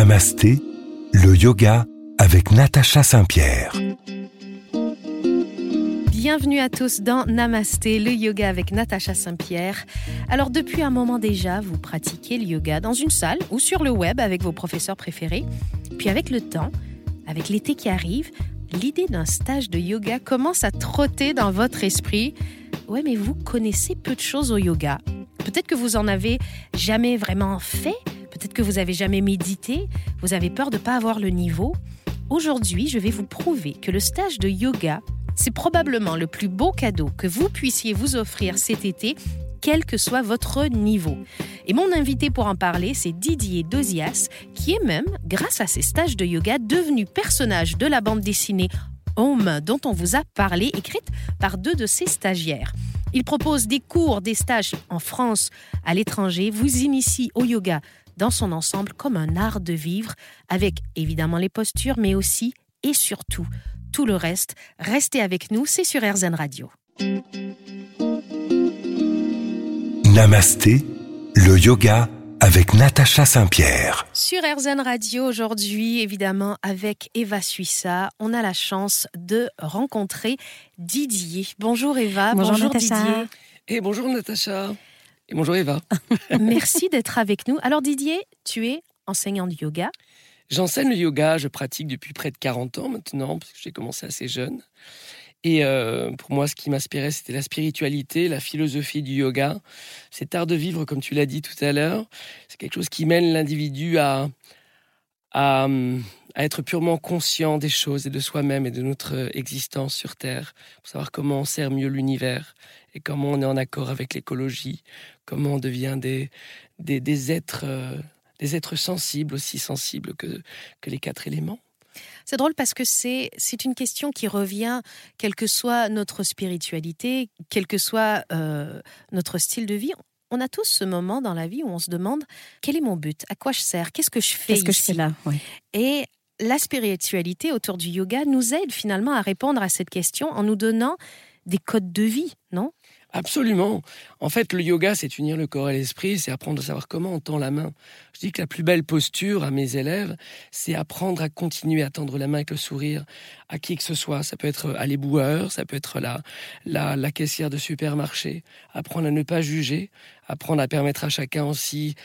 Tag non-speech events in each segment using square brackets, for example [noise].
Namasté, le yoga avec Natacha Saint-Pierre. Bienvenue à tous dans Namasté, le yoga avec Natacha Saint-Pierre. Alors depuis un moment déjà, vous pratiquez le yoga dans une salle ou sur le web avec vos professeurs préférés. Puis avec le temps, avec l'été qui arrive, l'idée d'un stage de yoga commence à trotter dans votre esprit. Ouais, mais vous connaissez peu de choses au yoga. Peut-être que vous en avez jamais vraiment fait, peut-être que vous avez jamais médité, vous avez peur de ne pas avoir le niveau. Aujourd'hui, je vais vous prouver que le stage de yoga, c'est probablement le plus beau cadeau que vous puissiez vous offrir cet été, quel que soit votre niveau. Et mon invité pour en parler, c'est Didier Dosias, qui est même, grâce à ses stages de yoga, devenu personnage de la bande dessinée Home dont on vous a parlé, écrite par deux de ses stagiaires. Il propose des cours, des stages en France, à l'étranger, vous initie au yoga dans son ensemble comme un art de vivre, avec évidemment les postures, mais aussi et surtout tout le reste. Restez avec nous, c'est sur RZN Radio. Namasté, le yoga avec Natacha Saint-Pierre. Sur RZN Radio aujourd'hui, évidemment, avec Eva Suissa, on a la chance de rencontrer Didier. Bonjour Eva. Bonjour, Didier. Et bonjour Natacha. Et bonjour Eva. [laughs] Merci d'être avec nous. Alors Didier, tu es enseignant de yoga. J'enseigne le yoga, je pratique depuis près de 40 ans maintenant, parce que j'ai commencé assez jeune. Et euh, pour moi, ce qui m'inspirait, c'était la spiritualité, la philosophie du yoga. Cet art de vivre, comme tu l'as dit tout à l'heure, c'est quelque chose qui mène l'individu à, à, à, être purement conscient des choses et de soi-même et de notre existence sur Terre, pour savoir comment on sert mieux l'univers et comment on est en accord avec l'écologie, comment on devient des, des, des êtres, euh, des êtres sensibles, aussi sensibles que, que les quatre éléments. C'est drôle parce que c'est c'est une question qui revient, quelle que soit notre spiritualité, quel que soit euh, notre style de vie. On a tous ce moment dans la vie où on se demande quel est mon but, à quoi je sers, qu'est-ce que je fais Qu'est-ce que je fais là? Ouais. Et la spiritualité autour du yoga nous aide finalement à répondre à cette question en nous donnant des codes de vie, non? Absolument. En fait, le yoga, c'est unir le corps et l'esprit, c'est apprendre à savoir comment on tend la main. Je dis que la plus belle posture à mes élèves, c'est apprendre à continuer à tendre la main avec le sourire à qui que ce soit. Ça peut être à l'éboueur, ça peut être la, la, la caissière de supermarché. Apprendre à ne pas juger, apprendre à permettre à chacun aussi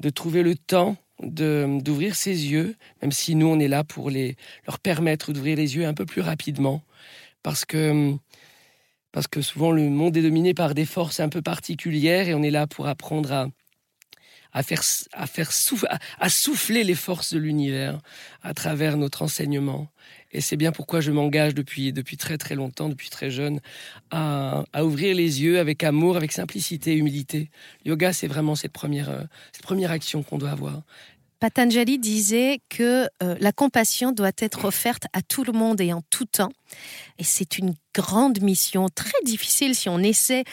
de trouver le temps d'ouvrir ses yeux, même si nous, on est là pour les, leur permettre d'ouvrir les yeux un peu plus rapidement. Parce que parce que souvent le monde est dominé par des forces un peu particulières et on est là pour apprendre à, à faire, à, faire souffler, à souffler les forces de l'univers à travers notre enseignement. Et c'est bien pourquoi je m'engage depuis, depuis très très longtemps, depuis très jeune, à, à, ouvrir les yeux avec amour, avec simplicité, humilité. Yoga, c'est vraiment cette première, euh, cette première action qu'on doit avoir. Patanjali disait que euh, la compassion doit être offerte à tout le monde et en tout temps. Et c'est une grande mission, très difficile si on essaie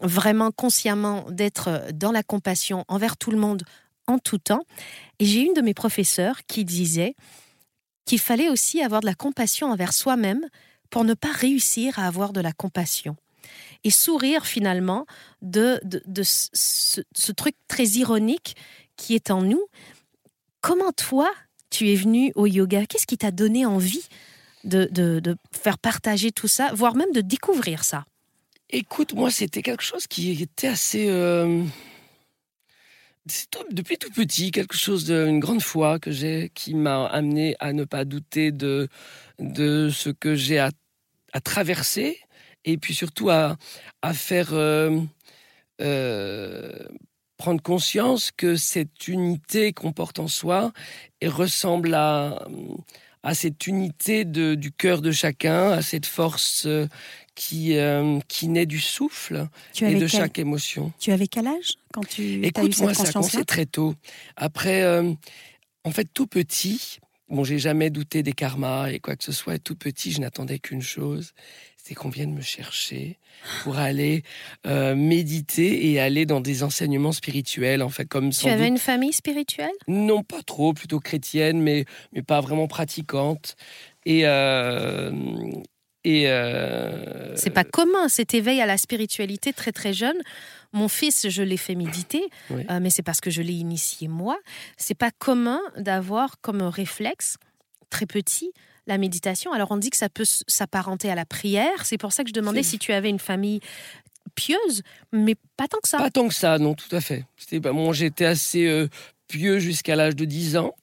vraiment consciemment d'être dans la compassion envers tout le monde en tout temps. Et j'ai une de mes professeurs qui disait qu'il fallait aussi avoir de la compassion envers soi-même pour ne pas réussir à avoir de la compassion. Et sourire finalement de, de, ce, truc très ironique qui est en nous, Comment toi, tu es venu au yoga? Qu'est-ce qui t'a donné envie de, de, faire partager tout ça, voire même de découvrir ça? Écoute, moi, c'était quelque chose qui était assez... Euh... Depuis tout petit, quelque chose d'une grande foi que j'ai, qui m'a amené à ne pas douter de, de ce que j'ai à, traverser, et puis surtout à, faire... Euh, euh, prendre conscience que cette unité qu'on porte en soi et ressemble à, à cette unité de, du cœur de chacun, à cette force qui, euh, qui naît du souffle et de quel... chaque émotion. Tu avais quel âge quand tu Écoute, as eu cette moi, ça a commencé très tôt. Après, euh, en fait, tout petit, bon, j'ai jamais douté des karmas et quoi que ce soit. Tout petit, je n'attendais qu'une chose, c'est qu'on vienne me chercher pour aller euh, méditer et aller dans des enseignements spirituels, en fait, comme Tu avais doute... une famille spirituelle? Non, pas trop, plutôt chrétienne, mais mais pas vraiment pratiquante. Et euh, et euh... c'est pas commun cet éveil à la spiritualité très très jeune. Mon fils, je l'ai fait méditer, Oui. euh, mais c'est parce que je l'ai initié moi. C'est pas commun d'avoir comme réflexe très petit la méditation. Alors on dit que ça peut s'apparenter à la prière. C'est pour ça que je demandais si tu avais une famille pieuse, mais pas tant que ça. Pas tant que ça, non, tout à fait. C'était bah, bon, j'étais assez euh, pieux jusqu'à l'âge de 10 ans.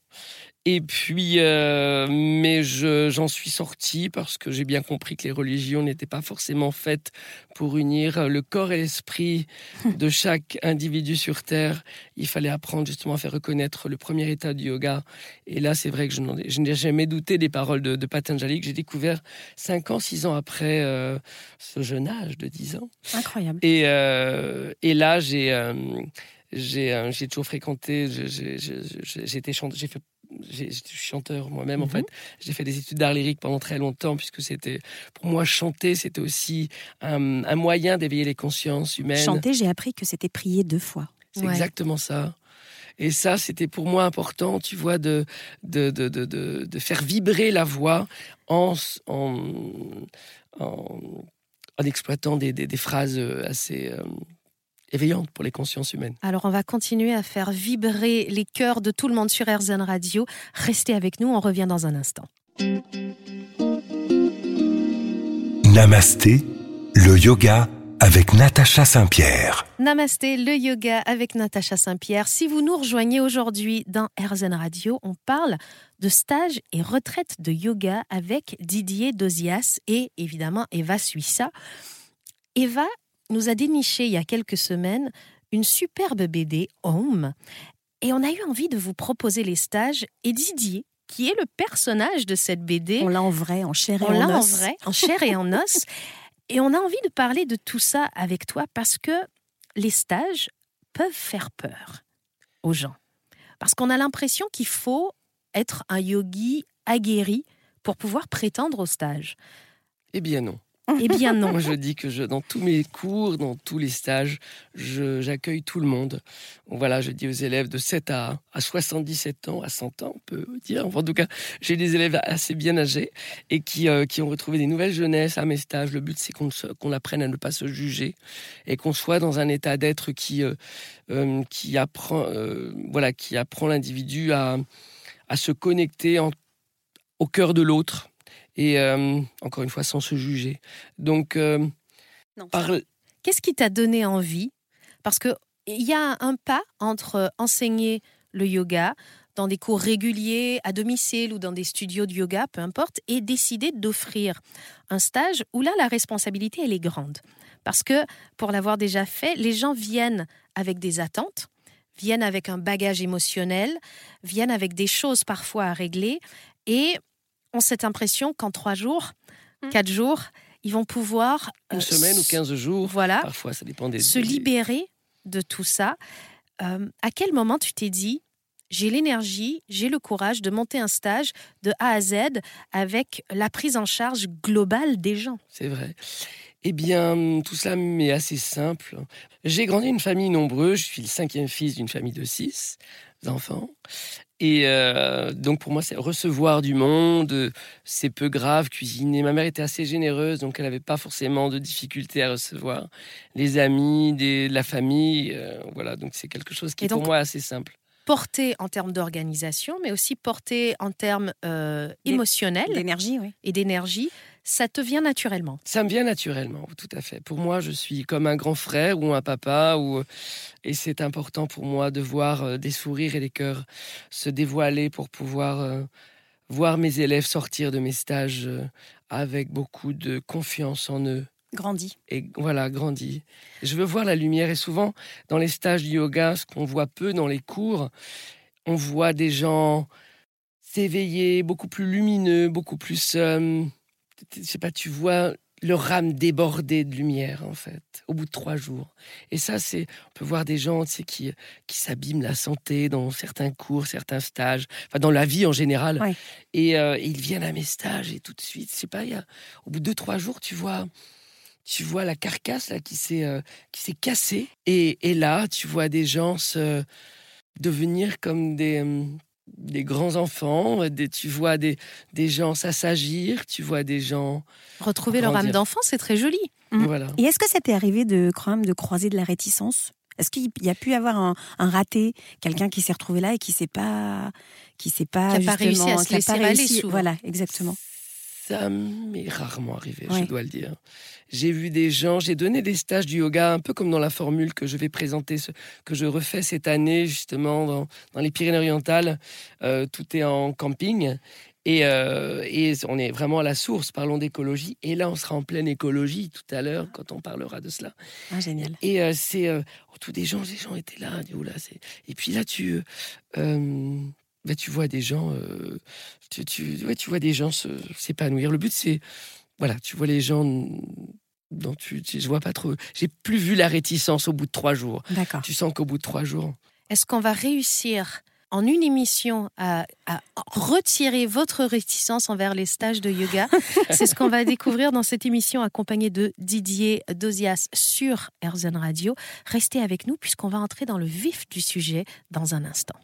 Et puis, euh, mais je- j'en suis sorti parce que j'ai bien compris que les religions n'étaient pas forcément faites pour unir le corps et l'esprit [laughs] de chaque individu sur Terre. Il fallait apprendre justement à faire reconnaître le premier état du yoga. Et là, c'est vrai que je n'ai jamais douté des paroles de, de Patanjali que j'ai découvert 5 ans, 6 ans après euh, ce jeune âge de 10 ans. Incroyable. Et, euh, et là, j'ai euh, j'ai j'ai toujours fréquenté. J'ai fait. Je suis chanteur moi-même en Mhm. fait. J'ai fait des études d'art lyrique pendant très longtemps puisque c'était pour moi chanter c'était aussi un, un moyen d'éveiller les consciences humaines. Chanter, j'ai appris que c'était prier deux fois. C'est Ouais. exactement ça. Et ça, c'était pour moi important, tu vois, de, de, de, de, de- de faire vibrer la voix en, en, en, en exploitant des, des, des phrases assez euh, éveillantes pour les consciences humaines. Alors on va continuer à faire vibrer les cœurs de tout le monde sur RZN Radio. Restez avec nous, on revient dans un instant. Namasté, le yoga avec Natacha Saint-Pierre. Namasté, le yoga avec Natacha Saint-Pierre. Si vous nous rejoignez aujourd'hui dans RZN Radio, on parle de stage et retraite de yoga avec Didier Dozias et évidemment Eva Suissa. Eva nous a déniché il y a quelques semaines une superbe BD, Home, et on a eu envie de vous proposer les stages. Et Didier, qui est le personnage de cette BD, On l'a en vrai, en chair et on l'a en en os. vrai, en chair et en os. Et on a envie de parler de tout ça avec toi parce que les stages peuvent faire peur aux gens. Parce qu'on a l'impression qu'il faut être un yogi aguerri pour pouvoir prétendre au stage. Eh bien non. Eh bien non. Moi, je dis que dans tous mes cours, dans tous les stages, j'accueille tout le monde. Voilà, je dis aux élèves de 7 à, à 77 ans, à 100 ans, on peut dire. Enfin, en tout cas, j'ai des élèves assez bien âgés et qui, euh, qui ont retrouvé des nouvelles jeunesses à mes stages. Le but, c'est qu'on apprenne à ne pas se juger et qu'on soit dans un état d'être qui, euh, euh, qui apprend, voilà, qui apprend l'individu à, à se connecter au cœur de l'autre et euh, encore une fois sans se juger. Donc, euh, par, Qu'est-ce qui t'a donné envie? Parce que il y a un pas entre enseigner le yoga dans des cours réguliers, à domicile ou dans des studios de yoga, peu importe, et décider d'offrir un stage où là, la responsabilité, elle est grande. Parce que, pour l'avoir déjà fait, les gens viennent avec des attentes, viennent avec un bagage émotionnel, viennent avec des choses parfois à régler, et ont cette impression qu'en trois jours, Mm. quatre jours, ils vont pouvoir... une euh, semaine ou s- 15 jours, Voilà, parfois ça dépend des... se des- libérer de tout ça. Euh, à quel moment tu t'es dit, j'ai l'énergie, j'ai le courage de monter un stage de A à Z avec la prise en charge globale des gens? C'est vrai. Eh bien, tout cela m'est assez simple. J'ai grandi une famille nombreuse. Je suis le cinquième fils d'une famille de six enfants. Et euh, donc, pour moi, c'est recevoir du monde. C'est peu grave, cuisiner. Ma mère était assez généreuse, donc elle n'avait pas forcément de difficultés à recevoir les amis, des, la famille. euh, voilà, donc c'est quelque chose qui est pour donc- moi assez simple. Porté en termes d'organisation, mais aussi porté en termes euh, émotionnels L'énergie, oui. et d'énergie, ça te vient naturellement. Ça me vient naturellement, tout à fait. Pour moi, je suis comme un grand frère ou un papa, ou... et c'est important pour moi de voir euh, des sourires et des cœurs se dévoiler pour pouvoir euh, voir mes élèves sortir de mes stages euh, avec beaucoup de confiance en eux Grandi. et voilà, grandi. Je veux voir la lumière et souvent dans les stages de yoga, ce qu'on voit peu dans les cours, on voit des gens s'éveiller, beaucoup plus lumineux, beaucoup plus, euh, je sais pas, tu vois leur âme déborder de lumière en fait, au bout de trois jours. Et ça, c'est, on peut voir des gens, tu sais, qui qui s'abîment la santé dans certains cours, certains stages, enfin dans la vie en général. Ouais. Et, euh, et ils viennent à mes stages et tout de suite, je sais pas, il y a, au bout de deux trois jours, tu vois tu vois la carcasse là, qui s'est euh, qui s'est cassée et, et là tu vois des gens se devenir comme des euh, des grands enfants, des, tu vois des, des gens s'assagir, tu vois des gens Retrouver leur âme d'enfant, c'est très joli. Mm. voilà. Et est-ce que ça t'est arrivé de, quand même, de croiser de la réticence? Est-ce qu'il y a pu y avoir un, un raté, quelqu'un qui s'est retrouvé là et qui s'est pas, qui s'est pas, Qui a pas réussi à se laisser aller souvent. Voilà, exactement. Ça m'est rarement arrivé, je dois le dire. J'ai vu des gens, j'ai donné des stages du yoga, un peu comme dans la formule que je vais présenter, que je refais cette année justement dans, dans les Pyrénées-Orientales. Euh, tout est en camping. Et, euh, et on est vraiment à la source, parlons d'écologie. Et là, on sera en pleine écologie tout à l'heure quand on parlera de cela. Ah, génial. Et euh, c'est euh, oh, tous des gens, les gens étaient là. c'est... Et puis là, tu, bah, tu vois des gens, euh, tu, tu, ouais, tu vois des gens s'épanouir. Le but, c'est, voilà, tu vois les gens dont tu, tu- je vois pas trop. J'ai plus vu la réticence au bout de trois jours. D'accord. Tu sens qu'au bout de trois jours, Est-ce qu'on va réussir en une émission à, à retirer votre réticence envers les stages de yoga? [laughs] C'est ce qu'on va découvrir dans cette émission accompagnée de Didier Dosias sur Erzen Radio. Restez avec nous puisqu'on va entrer dans le vif du sujet dans un instant.